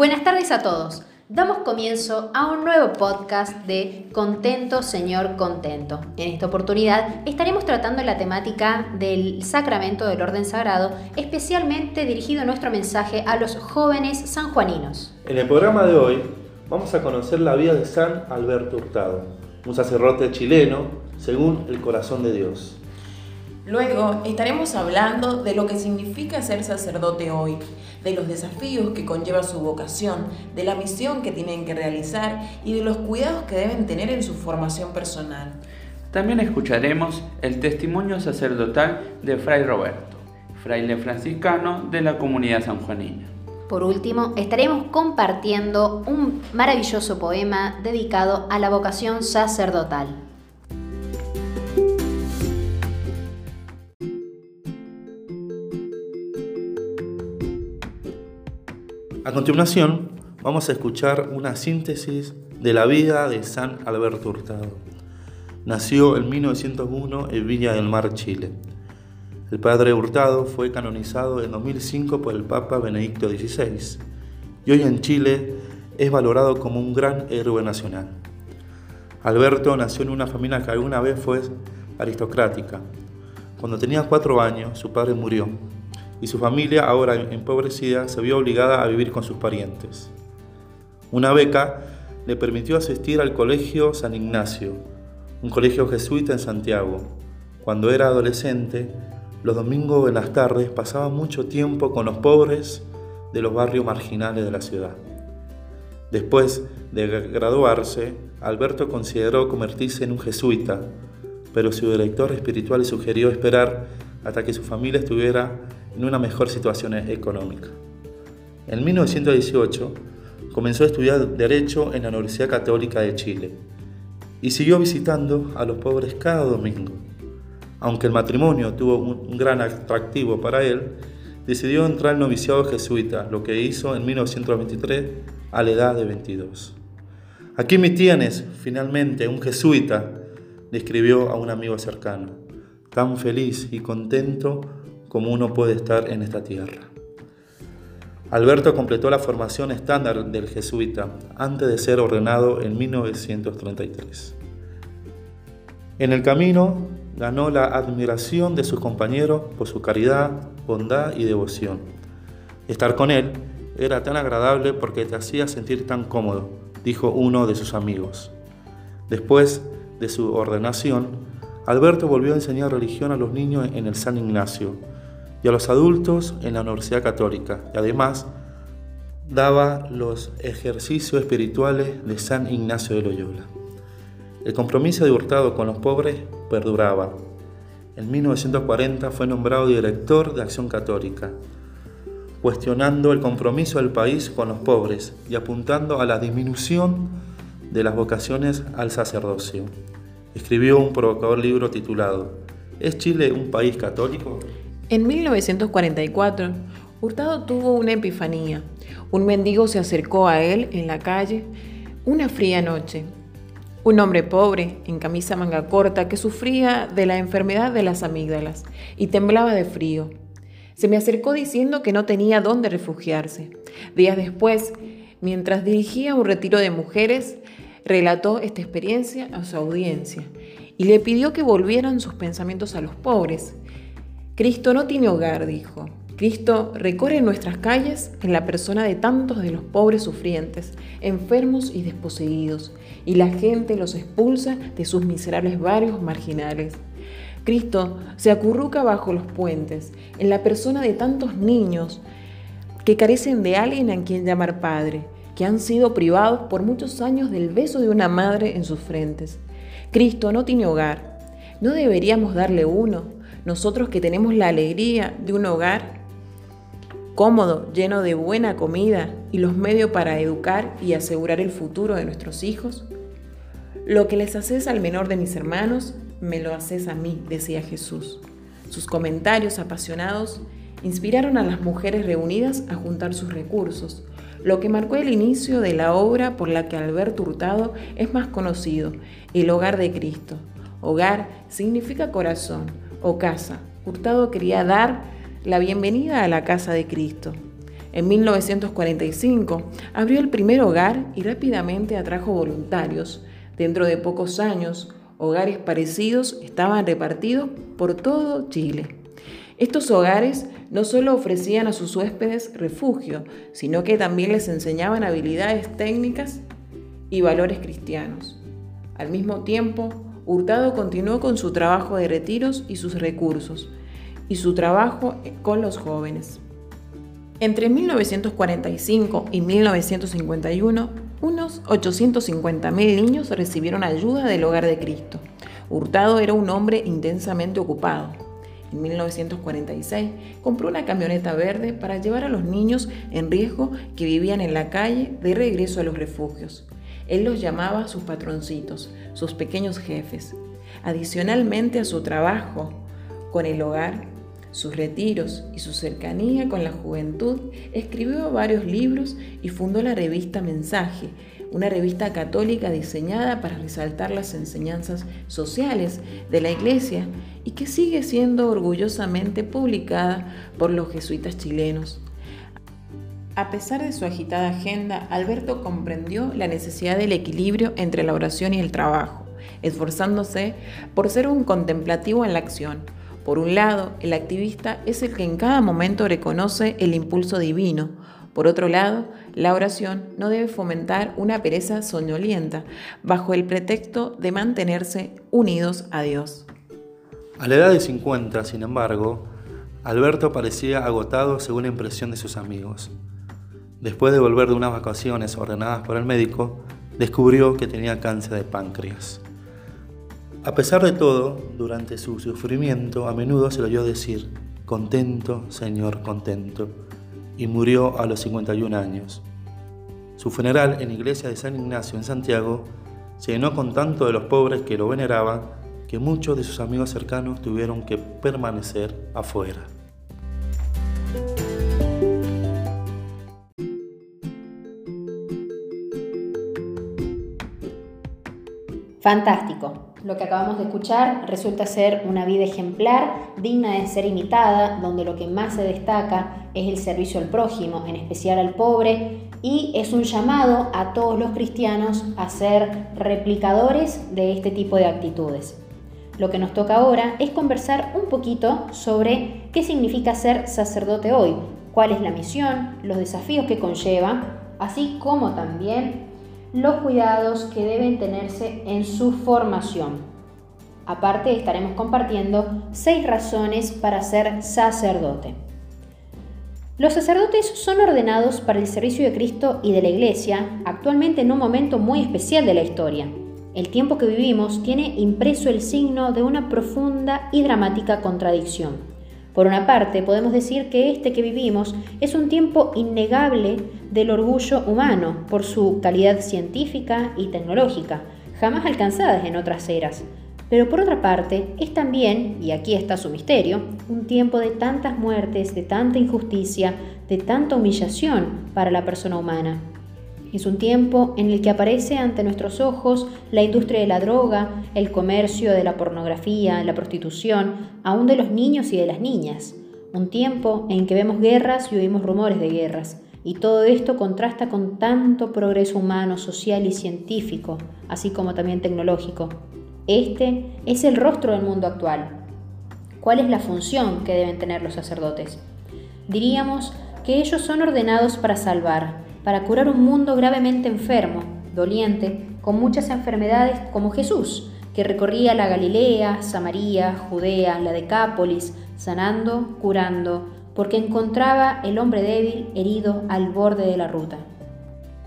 Buenas tardes a todos. Damos comienzo a un nuevo podcast de Contento Señor Contento. En esta oportunidad estaremos tratando la temática del sacramento del orden sagrado, especialmente dirigido nuestro mensaje a los jóvenes sanjuaninos. En el programa de hoy vamos a conocer la vida de San Alberto Hurtado, un sacerdote chileno según el corazón de Dios. Luego estaremos hablando de lo que significa ser sacerdote hoy, de los desafíos que conlleva su vocación, de la misión que tienen que realizar y de los cuidados que deben tener en su formación personal. También escucharemos el testimonio sacerdotal de Fray Roberto, fraile franciscano de la comunidad sanjuanina. Por último, estaremos compartiendo un maravilloso poema dedicado a la vocación sacerdotal. A continuación, vamos a escuchar una síntesis de la vida de San Alberto Hurtado. Nació en 1901 en Viña del Mar, Chile. El padre Hurtado fue canonizado en 2005 por el Papa Benedicto XVI y hoy en Chile es valorado como un gran héroe nacional. Alberto nació en una familia que alguna vez fue aristocrática. Cuando tenía cuatro años, su padre murió y su familia, ahora empobrecida, se vio obligada a vivir con sus parientes. Una beca le permitió asistir al Colegio San Ignacio, un colegio jesuita en Santiago. Cuando era adolescente, los domingos en las tardes pasaba mucho tiempo con los pobres de los barrios marginales de la ciudad. Después de graduarse, Alberto consideró convertirse en un jesuita, pero su director espiritual le sugirió esperar hasta que su familia estuviera en una mejor situación económica. En 1918 comenzó a estudiar Derecho en la Universidad Católica de Chile y siguió visitando a los pobres cada domingo. Aunque el matrimonio tuvo un gran atractivo para él, decidió entrar al noviciado jesuita, lo que hizo en 1923 a la edad de 22. Aquí me tienes, finalmente, un jesuita, le escribió a un amigo cercano, tan feliz y contento como uno puede estar en esta tierra. Alberto completó la formación estándar del jesuita antes de ser ordenado en 1933. En el camino ganó la admiración de sus compañeros por su caridad, bondad y devoción. Estar con él era tan agradable porque te hacía sentir tan cómodo, dijo uno de sus amigos. Después de su ordenación, Alberto volvió a enseñar religión a los niños en el San Ignacio, y a los adultos en la Universidad Católica y además daba los ejercicios espirituales de San Ignacio de Loyola. El compromiso de Hurtado con los pobres perduraba. En 1940 fue nombrado director de Acción Católica, cuestionando el compromiso del país con los pobres y apuntando a la disminución de las vocaciones al sacerdocio. Escribió un provocador libro titulado ¿Es Chile un país católico? En 1944, Hurtado tuvo una epifanía. Un mendigo se acercó a él en la calle una fría noche. Un hombre pobre, en camisa manga corta, que sufría de la enfermedad de las amígdalas y temblaba de frío. Se me acercó diciendo que no tenía dónde refugiarse. Días después, mientras dirigía un retiro de mujeres, relató esta experiencia a su audiencia y le pidió que volvieran sus pensamientos a los pobres Cristo no tiene hogar, dijo. Cristo recorre nuestras calles en la persona de tantos de los pobres sufrientes, enfermos y desposeídos, y la gente los expulsa de sus miserables barrios marginales. Cristo se acurruca bajo los puentes, en la persona de tantos niños que carecen de alguien a quien llamar padre, que han sido privados por muchos años del beso de una madre en sus frentes. Cristo no tiene hogar. ¿No deberíamos darle uno? Nosotros que tenemos la alegría de un hogar cómodo, lleno de buena comida y los medios para educar y asegurar el futuro de nuestros hijos. Lo que les haces al menor de mis hermanos, me lo haces a mí, decía Jesús. Sus comentarios apasionados inspiraron a las mujeres reunidas a juntar sus recursos, lo que marcó el inicio de la obra por la que Alberto Hurtado es más conocido, el hogar de Cristo. Hogar significa corazón, o casa. Hurtado quería dar la bienvenida a la casa de Cristo. En 1945 abrió el primer hogar y rápidamente atrajo voluntarios. Dentro de pocos años, hogares parecidos estaban repartidos por todo Chile. Estos hogares no solo ofrecían a sus huéspedes refugio, sino que también les enseñaban habilidades técnicas y valores cristianos. Al mismo tiempo, Hurtado continuó con su trabajo de retiros y sus recursos, y su trabajo con los jóvenes. Entre 1945 y 1951, unos 850.000 niños recibieron ayuda del Hogar de Cristo. Hurtado era un hombre intensamente ocupado. En 1946 compró una camioneta verde para llevar a los niños en riesgo que vivían en la calle de regreso a los refugios. Él los llamaba sus patroncitos, sus pequeños jefes. Adicionalmente a su trabajo con el hogar, sus retiros y su cercanía con la juventud, escribió varios libros y fundó la revista Mensaje, una revista católica diseñada para resaltar las enseñanzas sociales de la Iglesia y que sigue siendo orgullosamente publicada por los jesuitas chilenos. A pesar de su agitada agenda, Alberto comprendió la necesidad del equilibrio entre la oración y el trabajo, esforzándose por ser un contemplativo en la acción. Por un lado, el activista es el que en cada momento reconoce el impulso divino. Por otro lado, la oración no debe fomentar una pereza soñolienta bajo el pretexto de mantenerse unidos a Dios. A la edad de 50, sin embargo, Alberto parecía agotado según la impresión de sus amigos. Después de volver de unas vacaciones ordenadas por el médico, descubrió que tenía cáncer de páncreas. A pesar de todo, durante su sufrimiento a menudo se lo oyó decir, contento, Señor, contento, y murió a los 51 años. Su funeral en la iglesia de San Ignacio en Santiago se llenó con tanto de los pobres que lo veneraban que muchos de sus amigos cercanos tuvieron que permanecer afuera. Fantástico. Lo que acabamos de escuchar resulta ser una vida ejemplar, digna de ser imitada, donde lo que más se destaca es el servicio al prójimo, en especial al pobre, y es un llamado a todos los cristianos a ser replicadores de este tipo de actitudes. Lo que nos toca ahora es conversar un poquito sobre qué significa ser sacerdote hoy, cuál es la misión, los desafíos que conlleva, así como también los cuidados que deben tenerse en su formación. Aparte estaremos compartiendo seis razones para ser sacerdote. Los sacerdotes son ordenados para el servicio de Cristo y de la Iglesia actualmente en un momento muy especial de la historia. El tiempo que vivimos tiene impreso el signo de una profunda y dramática contradicción. Por una parte, podemos decir que este que vivimos es un tiempo innegable del orgullo humano por su calidad científica y tecnológica, jamás alcanzadas en otras eras. Pero por otra parte, es también, y aquí está su misterio, un tiempo de tantas muertes, de tanta injusticia, de tanta humillación para la persona humana. Es un tiempo en el que aparece ante nuestros ojos la industria de la droga, el comercio de la pornografía, la prostitución, aún de los niños y de las niñas. Un tiempo en que vemos guerras y oímos rumores de guerras. Y todo esto contrasta con tanto progreso humano, social y científico, así como también tecnológico. Este es el rostro del mundo actual. ¿Cuál es la función que deben tener los sacerdotes? Diríamos que ellos son ordenados para salvar, para curar un mundo gravemente enfermo, doliente, con muchas enfermedades como Jesús, que recorría la Galilea, Samaria, Judea, la Decápolis, sanando, curando, porque encontraba el hombre débil herido al borde de la ruta.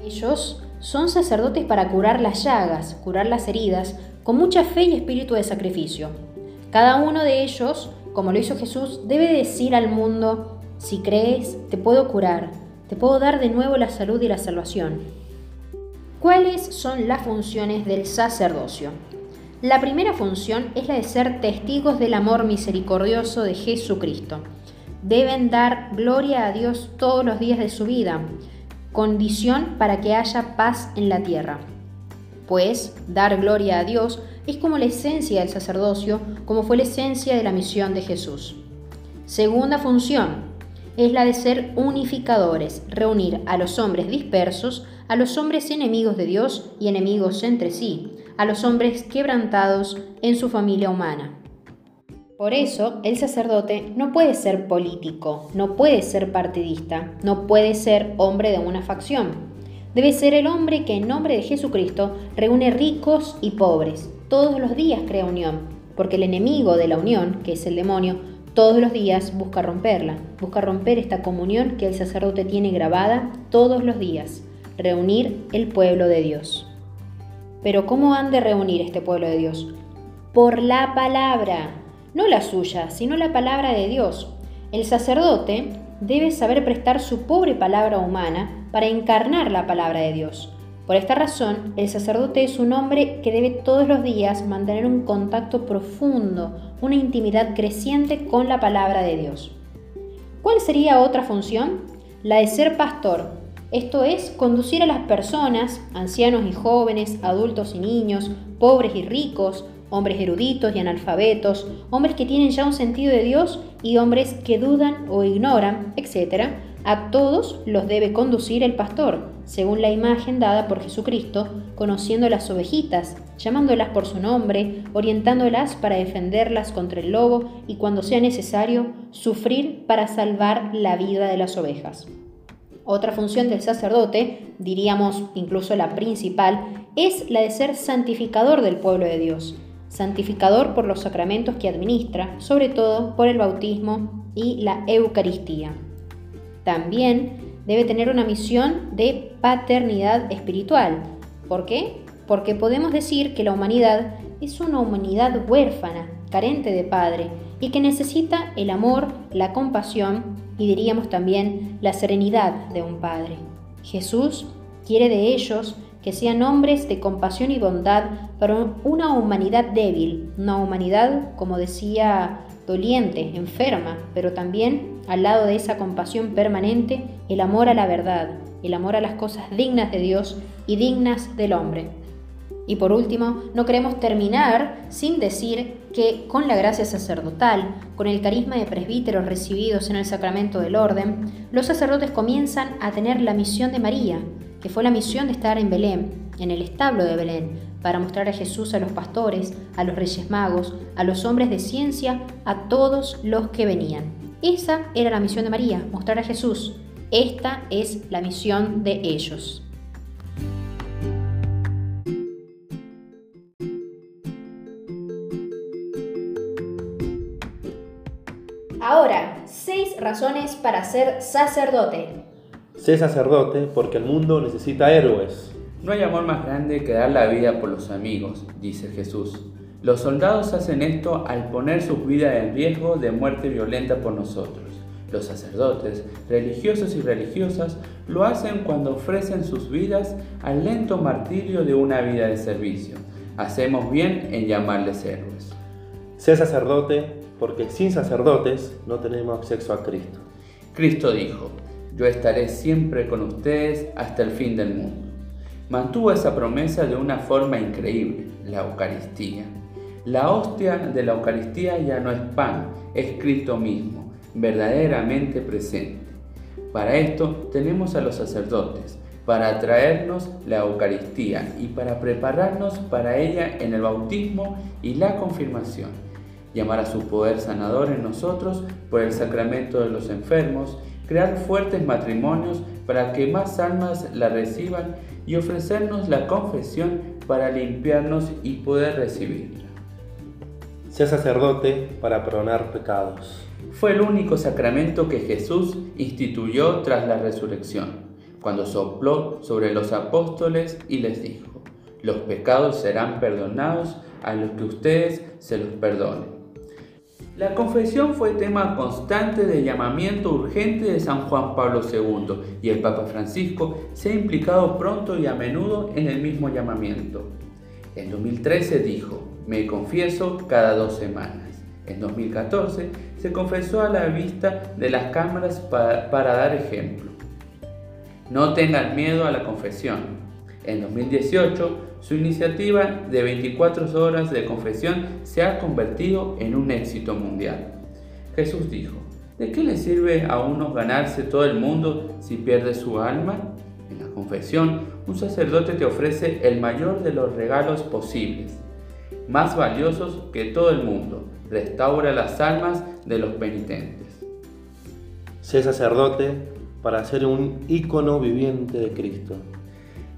Ellos son sacerdotes para curar las llagas, curar las heridas, con mucha fe y espíritu de sacrificio. Cada uno de ellos, como lo hizo Jesús, debe decir al mundo, si crees, te puedo curar, te puedo dar de nuevo la salud y la salvación. ¿Cuáles son las funciones del sacerdocio? La primera función es la de ser testigos del amor misericordioso de Jesucristo. Deben dar gloria a Dios todos los días de su vida, condición para que haya paz en la tierra. Pues dar gloria a Dios es como la esencia del sacerdocio, como fue la esencia de la misión de Jesús. Segunda función, es la de ser unificadores, reunir a los hombres dispersos, a los hombres enemigos de Dios y enemigos entre sí, a los hombres quebrantados en su familia humana. Por eso, el sacerdote no puede ser político, no puede ser partidista, no puede ser hombre de una facción. Debe ser el hombre que en nombre de Jesucristo reúne ricos y pobres. Todos los días crea unión, porque el enemigo de la unión, que es el demonio, todos los días busca romperla, busca romper esta comunión que el sacerdote tiene grabada todos los días, reunir el pueblo de Dios. Pero ¿cómo han de reunir este pueblo de Dios? Por la palabra, no la suya, sino la palabra de Dios. El sacerdote debe saber prestar su pobre palabra humana para encarnar la palabra de Dios. Por esta razón, el sacerdote es un hombre que debe todos los días mantener un contacto profundo, una intimidad creciente con la palabra de Dios. ¿Cuál sería otra función? La de ser pastor, esto es, conducir a las personas, ancianos y jóvenes, adultos y niños, pobres y ricos, hombres eruditos y analfabetos, hombres que tienen ya un sentido de Dios y hombres que dudan o ignoran, etc. A todos los debe conducir el pastor, según la imagen dada por Jesucristo, conociendo las ovejitas, llamándolas por su nombre, orientándolas para defenderlas contra el lobo y cuando sea necesario, sufrir para salvar la vida de las ovejas. Otra función del sacerdote, diríamos incluso la principal, es la de ser santificador del pueblo de Dios, santificador por los sacramentos que administra, sobre todo por el bautismo y la Eucaristía. También debe tener una misión de paternidad espiritual. ¿Por qué? Porque podemos decir que la humanidad es una humanidad huérfana, carente de padre, y que necesita el amor, la compasión y diríamos también la serenidad de un padre. Jesús quiere de ellos que sean hombres de compasión y bondad para una humanidad débil, una humanidad, como decía, doliente, enferma, pero también al lado de esa compasión permanente, el amor a la verdad, el amor a las cosas dignas de Dios y dignas del hombre. Y por último, no queremos terminar sin decir que con la gracia sacerdotal, con el carisma de presbíteros recibidos en el sacramento del orden, los sacerdotes comienzan a tener la misión de María, que fue la misión de estar en Belén, en el establo de Belén, para mostrar a Jesús a los pastores, a los reyes magos, a los hombres de ciencia, a todos los que venían. Esa era la misión de María, mostrar a Jesús. Esta es la misión de ellos. Ahora, seis razones para ser sacerdote. Sé sacerdote porque el mundo necesita héroes. No hay amor más grande que dar la vida por los amigos, dice Jesús. Los soldados hacen esto al poner sus vidas en riesgo de muerte violenta por nosotros. Los sacerdotes, religiosos y religiosas, lo hacen cuando ofrecen sus vidas al lento martirio de una vida de servicio. Hacemos bien en llamarles héroes. Sé sacerdote porque sin sacerdotes no tenemos acceso a Cristo. Cristo dijo, yo estaré siempre con ustedes hasta el fin del mundo. Mantuvo esa promesa de una forma increíble, la Eucaristía. La hostia de la Eucaristía ya no es pan, es Cristo mismo, verdaderamente presente. Para esto tenemos a los sacerdotes, para traernos la Eucaristía y para prepararnos para ella en el bautismo y la confirmación llamar a su poder sanador en nosotros por el sacramento de los enfermos, crear fuertes matrimonios para que más almas la reciban y ofrecernos la confesión para limpiarnos y poder recibirla. Sea sacerdote para perdonar pecados. Fue el único sacramento que Jesús instituyó tras la resurrección, cuando sopló sobre los apóstoles y les dijo, los pecados serán perdonados a los que ustedes se los perdonen. La confesión fue tema constante de llamamiento urgente de San Juan Pablo II y el Papa Francisco se ha implicado pronto y a menudo en el mismo llamamiento. En 2013 dijo, me confieso cada dos semanas. En 2014 se confesó a la vista de las cámaras para, dar ejemplo. No tengan miedo a la confesión. En 2018 su iniciativa de 24 horas de confesión se ha convertido en un éxito mundial. Jesús dijo, ¿De qué le sirve a uno ganarse todo el mundo si pierde su alma? En la confesión, un sacerdote te ofrece el mayor de los regalos posibles, más valiosos que todo el mundo. Restaura las almas de los penitentes. Sé sacerdote para ser un ícono viviente de Cristo.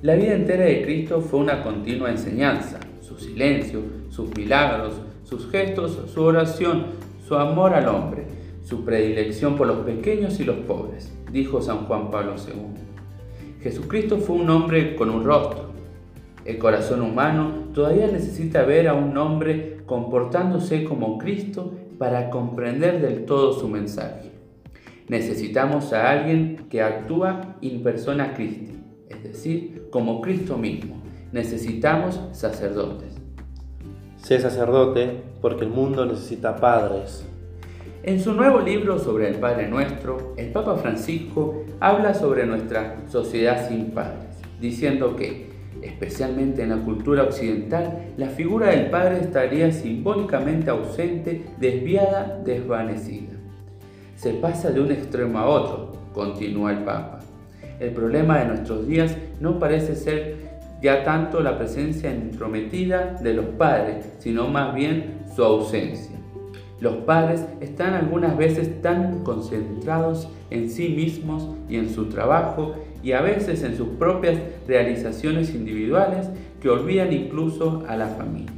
La vida entera de Cristo fue una continua enseñanza. Su silencio, sus milagros, sus gestos, su oración, su amor al hombre, su predilección por los pequeños y los pobres, dijo San Juan Pablo II. Jesucristo fue un hombre con un rostro. El corazón humano todavía necesita ver a un hombre comportándose como Cristo para comprender del todo su mensaje. Necesitamos a alguien que actúa in persona Christi, es decir, como Cristo mismo. Necesitamos sacerdotes. Sé sacerdote porque el mundo necesita padres. En su nuevo libro sobre el Padre Nuestro, el Papa Francisco habla sobre nuestra sociedad sin padres, diciendo que, especialmente en la cultura occidental, la figura del Padre estaría simbólicamente ausente, desviada, desvanecida. Se pasa de un extremo a otro, continúa el Papa. El problema de nuestros días no parece ser ya tanto la presencia entrometida de los padres, sino más bien su ausencia. Los padres están algunas veces tan concentrados en sí mismos y en su trabajo y a veces en sus propias realizaciones individuales que olvidan incluso a la familia.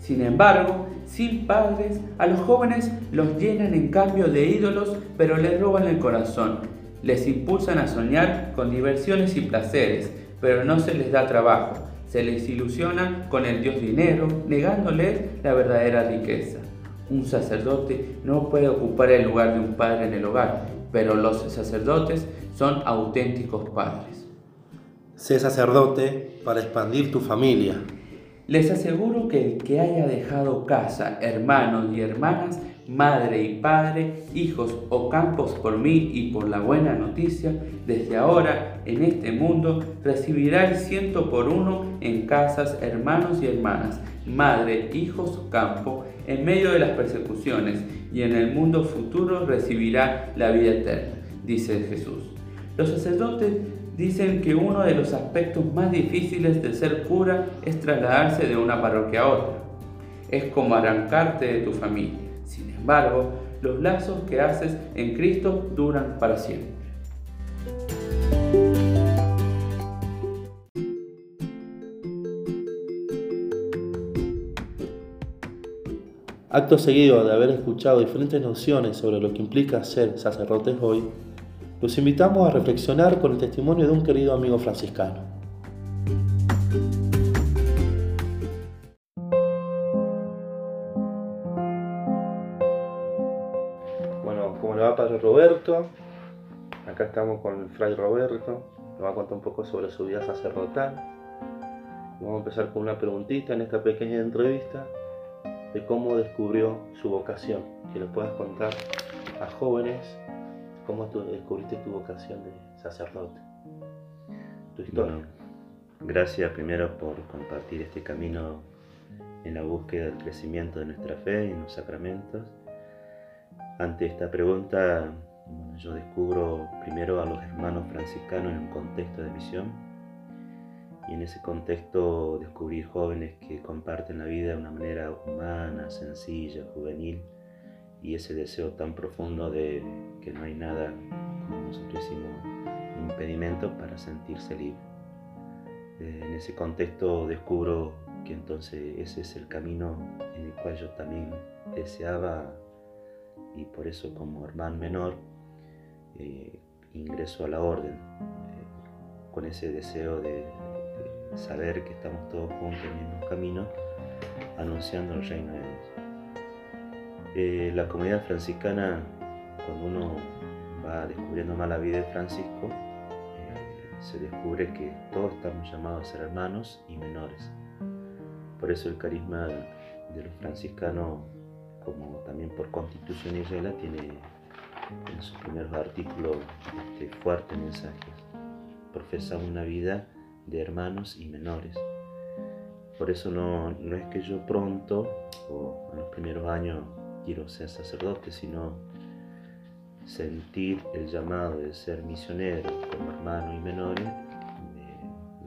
Sin embargo, sin padres, a los jóvenes los llenan en cambio de ídolos, pero les roban el corazón, les impulsan a soñar con diversiones y placeres, pero no se les da trabajo. Se les ilusiona con el Dios dinero, negándoles la verdadera riqueza. Un sacerdote no puede ocupar el lugar de un padre en el hogar, pero los sacerdotes son auténticos padres. Sé sacerdote para expandir tu familia. Les aseguro que el que haya dejado casa, hermanos y hermanas, madre y padre, hijos o campos por mí y por la buena noticia, desde ahora en este mundo recibirá el ciento por uno en casas, hermanos y hermanas, madre, hijos, campo, en medio de las persecuciones, y en el mundo futuro recibirá la vida eterna, dice Jesús. Los sacerdotes dicen que uno de los aspectos más difíciles de ser cura es trasladarse de una parroquia a otra. Es como arrancarte de tu familia. Sin embargo, los lazos que haces en Cristo duran para siempre. Acto seguido de haber escuchado diferentes nociones sobre lo que implica ser sacerdotes hoy, los invitamos a reflexionar con el testimonio de un querido amigo franciscano. Bueno, ¿cómo le va Padre Roberto? Acá estamos con el Fray Roberto, nos va a contar un poco sobre su vida sacerdotal. Vamos a empezar con una preguntita en esta pequeña entrevista de cómo descubrió su vocación, que le puedas contar a jóvenes cómo tú descubriste tu vocación de sacerdote, tu historia. gracias primero por compartir este camino en la búsqueda del crecimiento de nuestra fe y en los sacramentos. Ante esta pregunta, yo descubro primero a los hermanos franciscanos en un contexto de misión y en ese contexto descubrir jóvenes que comparten la vida de una manera humana, sencilla, juvenil y ese deseo tan profundo de que no hay nada, como nosotros decimos, impedimento para sentirse libre. Eh, en ese contexto descubro que entonces ese es el camino en el cual yo también deseaba y por eso como hermano menor eh, ingreso a la orden eh, con ese deseo de, saber que estamos todos juntos en el mismo camino anunciando el reino de Dios. la comunidad franciscana cuando uno va descubriendo más la vida de Francisco, eh, se descubre que todos estamos llamados a ser hermanos y menores. Por eso el carisma de los franciscanos, como también por constitución y regla, tiene en sus primeros artículos este fuerte mensaje. Profesa una vida de hermanos y menores. Por eso no, no es que yo pronto o en los primeros años quiero ser sacerdote, sino sentir el llamado de ser misionero como hermano y menor,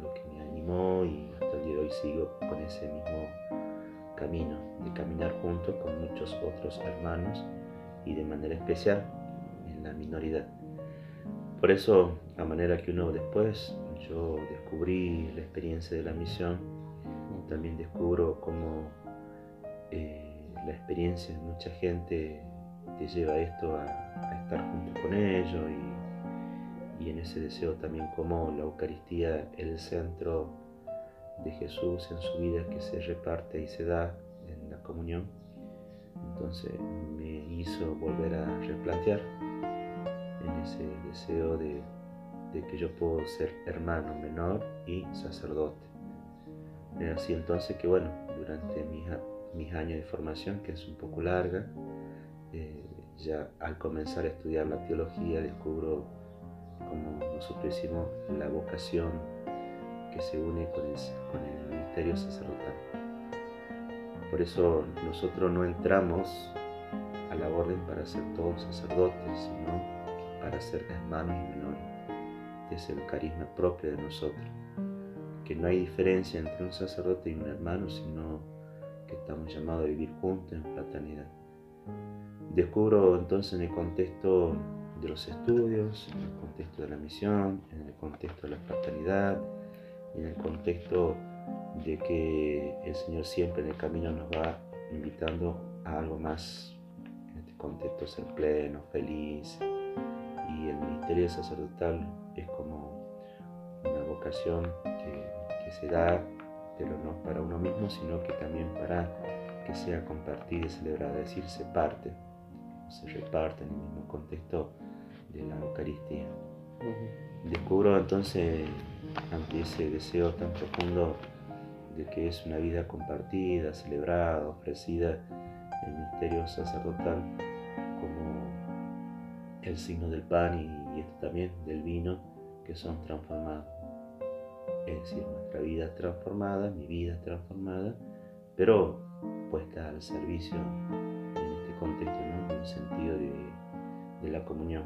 lo que me animó y hasta el día de hoy sigo con ese mismo camino, de caminar juntos con muchos otros hermanos y de manera especial en la minoridad. Por eso, a manera que uno después, yo descubrí la experiencia de la misión, también descubro cómo eh, la experiencia de mucha gente te lleva esto a, estar junto con ellos y, en ese deseo también como la Eucaristía el centro de Jesús en su vida que se reparte y se da en la comunión. Entonces me hizo volver a replantear en ese deseo de, que yo puedo ser hermano menor y sacerdote. Es así entonces que bueno, durante mis, mis años de formación, que es un poco larga, eh, ya al comenzar a estudiar la teología descubro, como nosotros decimos, la vocación que se une con el, con ministerio sacerdotal. Por eso nosotros no entramos a la orden para ser todos sacerdotes, sino para ser hermanos y menores. Este es el carisma propio de nosotros. Que no hay diferencia entre un sacerdote y un hermano, sino que estamos llamados a vivir juntos en fraternidad. Descubro entonces en el contexto de los estudios, en el contexto de la misión, en el contexto de la fraternidad, en el contexto de que el Señor siempre en el camino nos va invitando a algo más, en este contexto ser pleno, feliz. Y el ministerio sacerdotal es como una vocación que, que se da, pero no para uno mismo, sino que también para que sea compartida y celebrada, es decir, se parte se reparte en el mismo contexto de la Eucaristía. Descubro entonces, ante ese deseo tan profundo de que es una vida compartida, celebrada, ofrecida, el misterio sacerdotal como el signo del pan y, esto también del vino que son transformados. Es decir, nuestra vida es transformada, mi vida es transformada, pero puesta al servicio en este contexto en el sentido de, la comunión.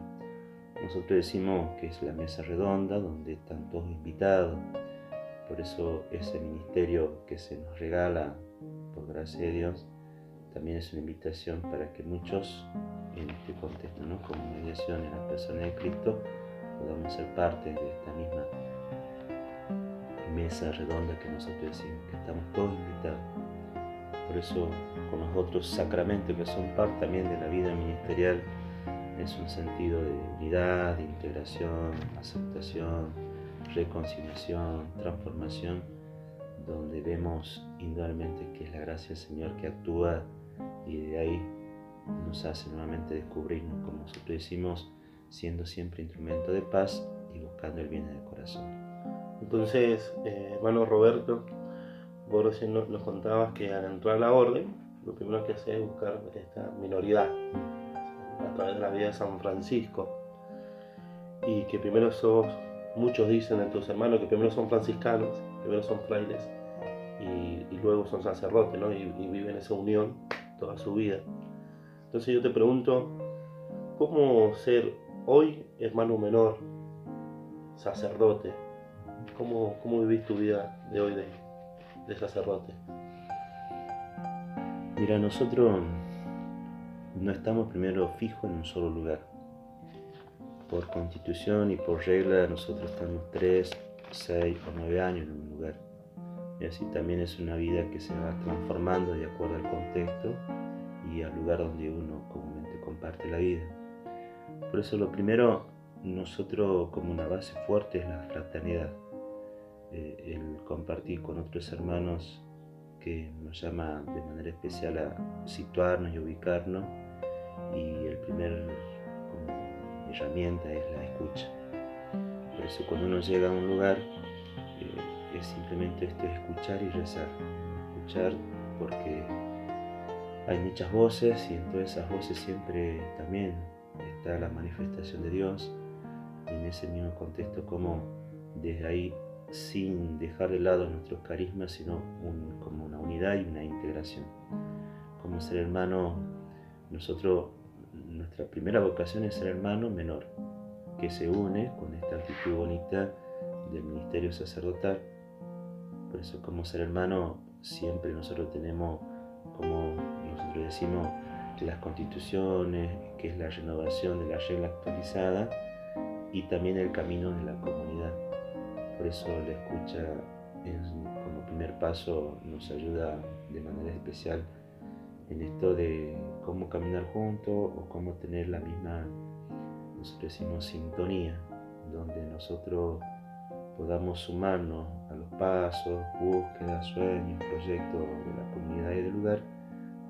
Nosotros decimos que es la mesa redonda donde están todos invitados, por eso ese ministerio que se nos regala, por gracia de Dios, también es una invitación para que muchos en este contexto, como mediación en la persona de Cristo, podamos ser parte de esta misma mesa redonda que nosotros decimos, que estamos todos invitados. Por eso con los otros sacramentos que son parte también de la vida ministerial es un sentido de unidad, de integración, aceptación, reconciliación, transformación, donde vemos indudablemente que es la gracia del Señor que actúa y de ahí nos hace nuevamente descubrirnos, como nosotros decimos, siendo siempre instrumento de paz y buscando el bien del corazón. Entonces, eh, hermano Roberto, Vos recién nos, contabas que al entrar a la orden, lo primero que hace es buscar esta minoridad a través de la vida de San Francisco. Y que primero sos, muchos dicen de tus hermanos que primero son franciscanos, primero son frailes y, luego son sacerdotes, ¿no? Y, viven esa unión toda su vida. Entonces yo te pregunto, ¿cómo ser hoy hermano menor, sacerdote? ¿Cómo, cómo vivís tu vida de hoy de, de sacerdote? Mira, nosotros no estamos primero fijos en un solo lugar. Por constitución y por regla, nosotros estamos tres, seis o nueve años en un lugar. Y así también es una vida que se va transformando de acuerdo al contexto y al lugar donde uno comúnmente comparte la vida. Por eso lo primero, nosotros como una base fuerte es la fraternidad. Eh, el compartir con otros hermanos que nos llama de manera especial a situarnos y ubicarnos y el primer herramienta es la escucha. Por eso cuando uno llega a un lugar eh, es simplemente esto, escuchar y rezar. Escuchar porque hay muchas voces y en todas esas voces siempre también está la manifestación de Dios y en ese mismo contexto como desde ahí sin dejar de lado nuestros carismas, sino como una unidad y una integración. Como ser hermano, nosotros nuestra primera vocación es ser hermano menor, que se une con esta actitud bonita del ministerio sacerdotal. Por eso como ser hermano siempre nosotros tenemos, como nosotros decimos, las constituciones, que es la renovación de la regla actualizada, y también el camino de la comunidad. Por eso la escucha como primer paso nos ayuda de manera especial en esto de cómo caminar juntos o cómo tener la misma, nosotros decimos, sintonía, donde nosotros podamos sumarnos a los pasos, búsquedas, sueños, proyectos de la comunidad y del lugar,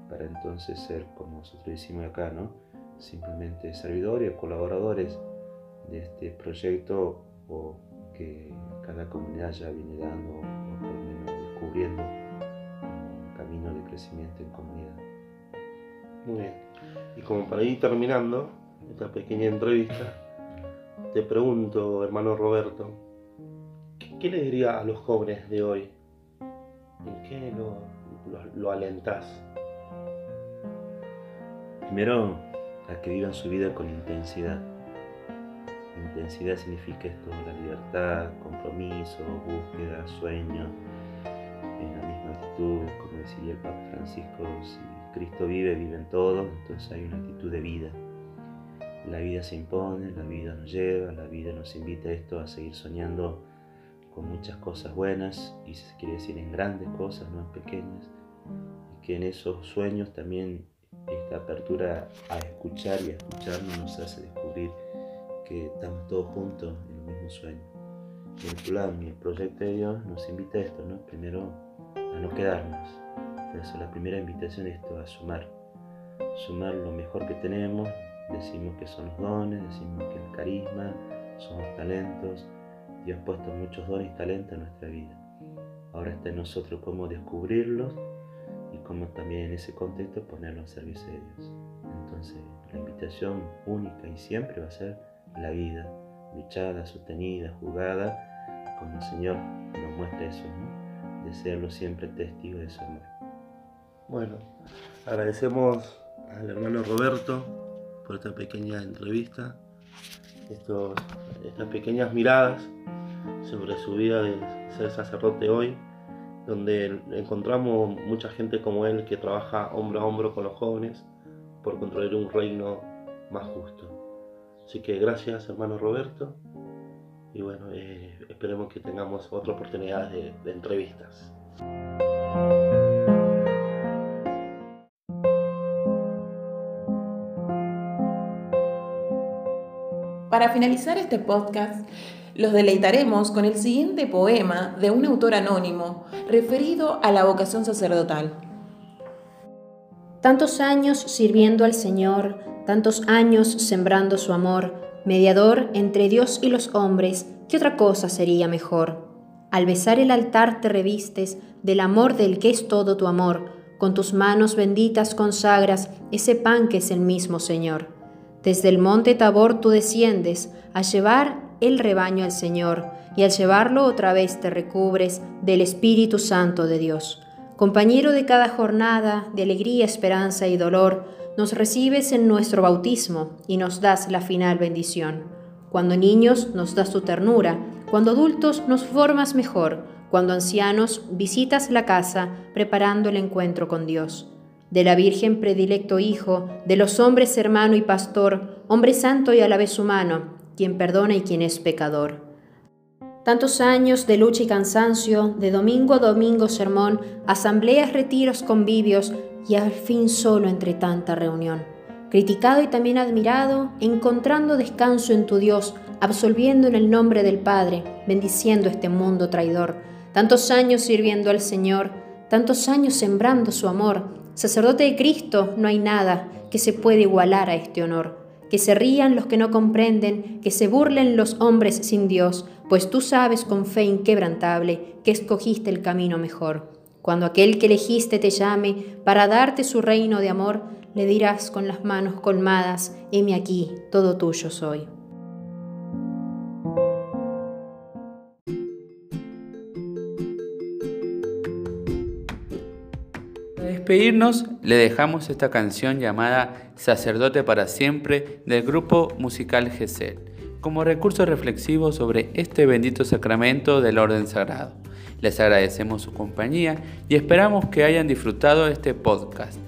para entonces ser, como nosotros decimos acá, ¿no? simplemente servidores, colaboradores de este proyecto o que cada comunidad ya viene dando o por lo menos descubriendo un camino de crecimiento en comunidad. Muy bien. Y como para ir terminando esta pequeña entrevista, te pregunto, hermano Roberto, ¿qué le diría a los jóvenes de hoy? ¿En qué lo, lo, lo alentás? Primero, a que vivan su vida con intensidad Intensidad significa esto, la libertad, compromiso, búsqueda, sueño, en la misma actitud, como decía el Papa Francisco, si Cristo vive, viven todos, entonces hay una actitud de vida. La vida se impone, la vida nos lleva, la vida nos invita a esto, a seguir soñando con muchas cosas buenas, y se quiere decir en grandes cosas, no en pequeñas, y que en esos sueños también esta apertura a escuchar y a escucharnos nos hace descubrir que estamos todos juntos en el mismo sueño. Y el plan y el proyecto de Dios nos invita a esto, ¿no? Primero a no quedarnos. Por eso la primera invitación es esto, a sumar. Sumar lo mejor que tenemos, decimos que son los dones, decimos que el carisma, son los talentos. Dios ha puesto muchos dones y talentos en nuestra vida. Ahora está en nosotros cómo descubrirlos y cómo también en ese contexto ponerlos al servicio de Dios. Entonces, la invitación única y siempre va a ser la vida, luchada, sostenida, jugada, como el Señor nos muestra eso, ¿no? de serlo siempre testigo de su amor. Bueno, agradecemos al hermano Roberto por esta pequeña entrevista, estos, estas pequeñas miradas sobre su vida de ser sacerdote hoy, donde encontramos mucha gente como él que trabaja hombro a hombro con los jóvenes por construir un reino más justo. Así que gracias, hermano Roberto. Y bueno, eh, esperemos que tengamos otra oportunidad de, de entrevistas. Para finalizar este podcast, los deleitaremos con el siguiente poema de un autor anónimo referido a la vocación sacerdotal. Tantos años sirviendo al Señor, tantos años sembrando su amor, mediador entre Dios y los hombres, ¿qué otra cosa sería mejor? Al besar el altar te revistes del amor del que es todo tu amor, con tus manos benditas consagras ese pan que es el mismo Señor. Desde el monte Tabor tú desciendes a llevar el rebaño al Señor, y al llevarlo otra vez te recubres del Espíritu Santo de Dios. Compañero de cada jornada, de alegría, esperanza y dolor, nos recibes en nuestro bautismo y nos das la final bendición. Cuando niños nos das tu ternura, cuando adultos nos formas mejor, cuando ancianos visitas la casa preparando el encuentro con Dios. De la Virgen predilecto Hijo, de los hombres hermano y pastor, hombre santo y a la vez humano, quien perdona y quien es pecador. Tantos años de lucha y cansancio, de domingo a domingo sermón, asambleas, retiros, convivios, y al fin solo entre tanta reunión. Criticado y también admirado, encontrando descanso en tu Dios, absolviendo en el nombre del Padre, bendiciendo este mundo traidor. Tantos años sirviendo al Señor, tantos años sembrando su amor. Sacerdote de Cristo, no hay nada que se pueda igualar a este honor. Que se rían los que no comprenden, que se burlen los hombres sin Dios, pues tú sabes con fe inquebrantable que escogiste el camino mejor. Cuando aquel que elegiste te llame para darte su reino de amor, le dirás con las manos colmadas, heme aquí, todo tuyo soy. Despedirnos, le dejamos esta canción llamada Sacerdote para siempre del grupo musical Gesel, como recurso reflexivo sobre este bendito sacramento del orden sagrado. Les agradecemos su compañía y esperamos que hayan disfrutado este podcast.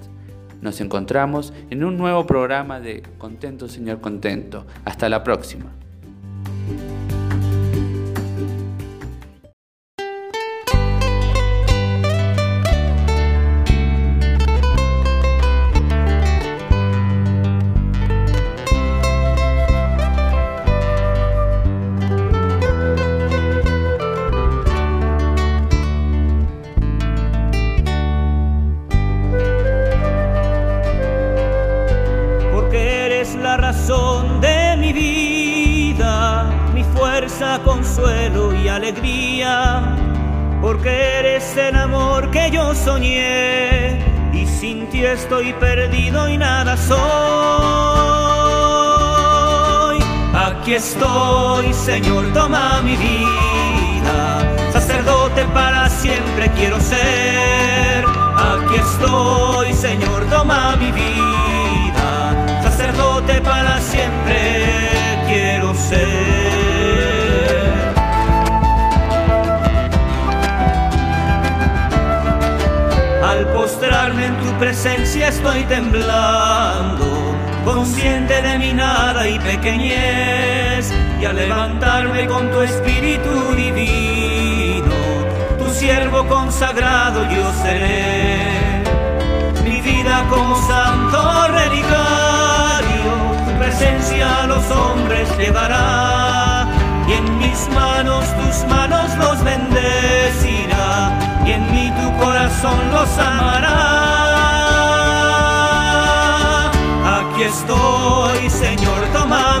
Nos encontramos en un nuevo programa de Contento Señor Contento. Hasta la próxima. Perdido y nada soy. Aquí estoy, Señor, toma mi vida, sacerdote para siempre quiero ser. Aquí estoy, Señor, toma mi vida, sacerdote para siempre quiero ser. Al postrarme en tu presencia estoy temblando, consciente de mi nada y pequeñez, y al levantarme con tu espíritu divino, tu siervo consagrado yo seré. Mi vida como santo relicario, tu presencia a los hombres llevará, y en mis manos tus manos los bendecirá y en mí tu corazón los amará. Aquí estoy, Señor, toma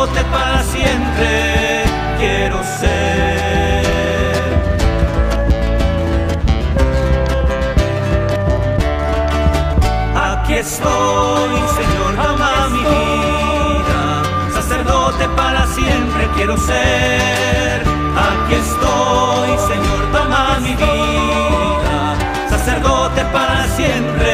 sacerdote para siempre quiero ser. Aquí estoy, Señor, toma mi vida, sacerdote para siempre quiero ser. Aquí estoy, Señor, toma mi vida, sacerdote para siempre